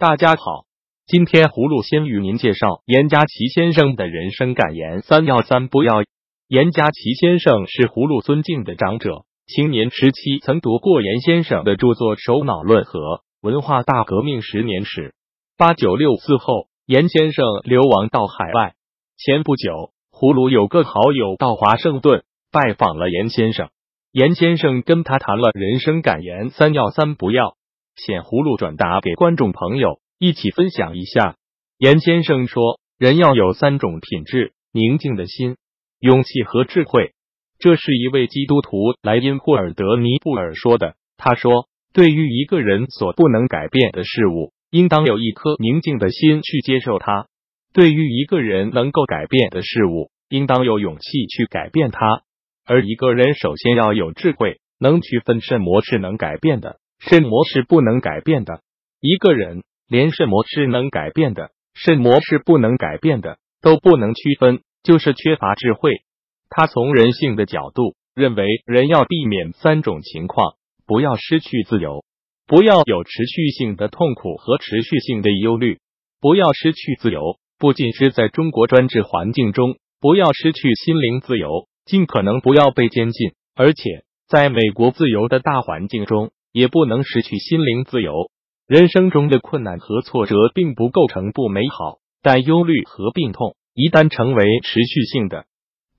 大家好，今天葫芦先与您介绍严家齐先生的人生感言三要三不要。严家齐先生是葫芦尊敬的长者，青年时期曾读过严先生的著作《首脑论》和《文化大革命十年史》。八九六四后，严先生流亡到海外。前不久，葫芦有个好友到华盛顿拜访了严先生。严先生跟他谈了人生感言三要三不要，显葫芦转达给观众朋友一起分享一下。严先生说：“人要有三种品质：宁静的心、勇气和智慧。”这是一位基督徒莱因霍尔德尼布尔说的。他说：“对于一个人所不能改变的事物，应当有一颗宁静的心去接受它；对于一个人能够改变的事物，应当有勇气去改变它。”而一个人首先要有智慧，能区分什么是能改变的，什么是不能改变的。一个人连什么是能改变的，什么是不能改变的都不能区分，就是缺乏智慧。他从人性的角度认为，人要避免三种情况：不要失去自由，不要有持续性的痛苦和持续性的忧虑。不要失去自由，不仅是在中国专制环境中，不要失去心灵自由。尽可能不要被监禁，而且在美国自由的大环境中，也不能失去心灵自由。人生中的困难和挫折并不构成不美好，但忧虑和病痛一旦成为持续性的、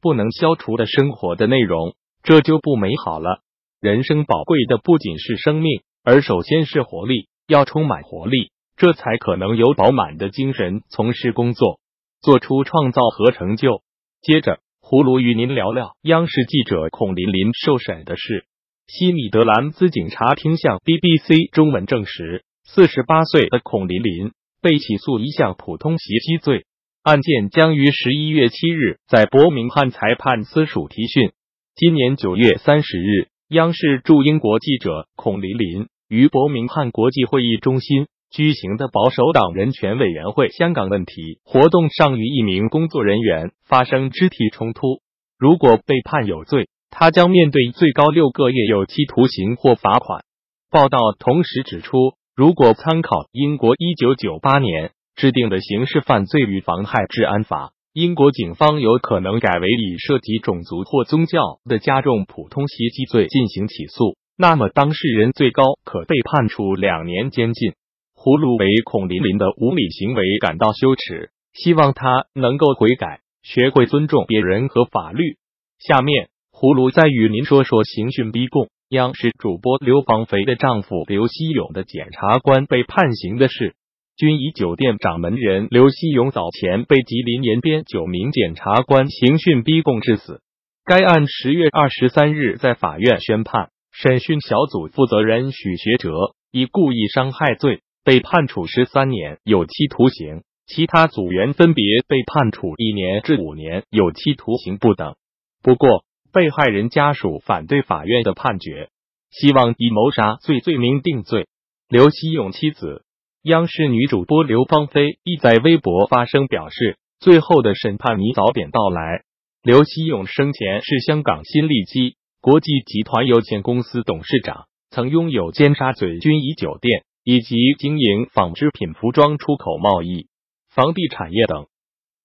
不能消除的生活的内容，这就不美好了。人生宝贵的不仅是生命，而首先是活力，要充满活力，这才可能有饱满的精神从事工作，做出创造和成就。接着。葫芦与您聊聊央视记者孔琳琳受审的事。西米德兰兹警察厅向 BBC 中文证实，四十八岁的孔琳琳被起诉一项普通袭击罪，案件将于十一月七日在伯明翰裁判司署提讯。今年九月三十日，央视驻英国记者孔琳琳于伯明翰国际会议中心。举行的保守党人权委员会香港问题活动上，与一名工作人员发生肢体冲突。如果被判有罪，他将面对最高六个月有期徒刑或罚款。报道同时指出，如果参考英国一九九八年制定的刑事犯罪与妨害治安法，英国警方有可能改为以涉及种族或宗教的加重普通袭击罪进行起诉，那么当事人最高可被判处两年监禁。葫芦为孔琳琳的无理行为感到羞耻，希望他能够悔改，学会尊重别人和法律。下面，葫芦再与您说说刑讯逼供。央视主播刘芳菲的丈夫刘希勇的检察官被判刑的事。君怡酒店掌门人刘希勇早前被吉林延边九名检察官刑讯逼供致死。该案十月二十三日在法院宣判，审讯小组负责人许学哲以故意伤害罪。被判处十三年有期徒刑，其他组员分别被判处一年至五年有期徒刑不等。不过，被害人家属反对法院的判决，希望以谋杀罪罪名定罪。刘希勇妻子、央视女主播刘芳菲亦在微博发声表示：“最后的审判你早点到来。”刘希勇生前是香港新力基国际集团有限公司董事长，曾拥有尖沙咀君怡酒店。以及经营纺织品、服装出口贸易、房地产业等。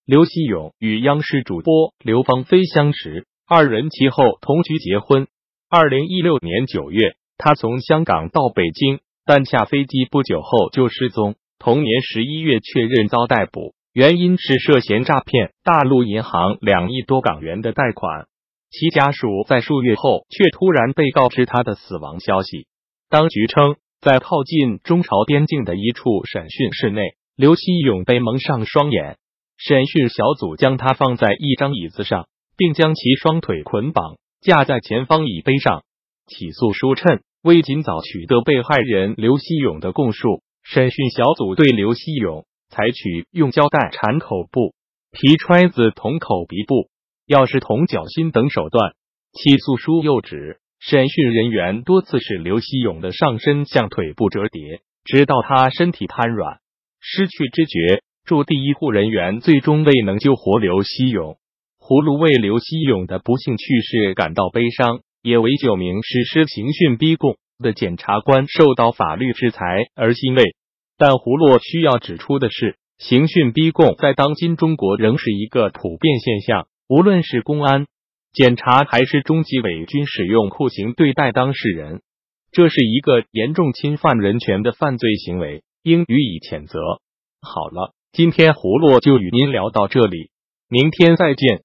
刘希勇与央视主播刘芳菲相识，二人其后同居结婚。二零一六年九月，他从香港到北京，但下飞机不久后就失踪。同年十一月确认遭逮捕，原因是涉嫌诈骗大陆银行两亿多港元的贷款。其家属在数月后却突然被告知他的死亡消息。当局称。在靠近中朝边境的一处审讯室内，刘希勇被蒙上双眼。审讯小组将他放在一张椅子上，并将其双腿捆绑架在前方椅背上。起诉书称，为尽早取得被害人刘希勇的供述，审讯小组对刘希勇采取用胶带缠口部、皮揣子捅口鼻部、钥匙捅脚心等手段。起诉书又指。审讯人员多次使刘希勇的上身向腿部折叠，直到他身体瘫软、失去知觉。驻地医护人员最终未能救活刘希勇。葫芦为刘希勇的不幸去世感到悲伤，也为九名实施刑讯逼供的检察官受到法律制裁而欣慰。但胡洛需要指出的是，刑讯逼供在当今中国仍是一个普遍现象，无论是公安、检察还是中纪委，均使用酷刑对待当事人，这是一个严重侵犯人权的犯罪行为，应予以谴责。好了，今天胡洛就与您聊到这里，明天再见。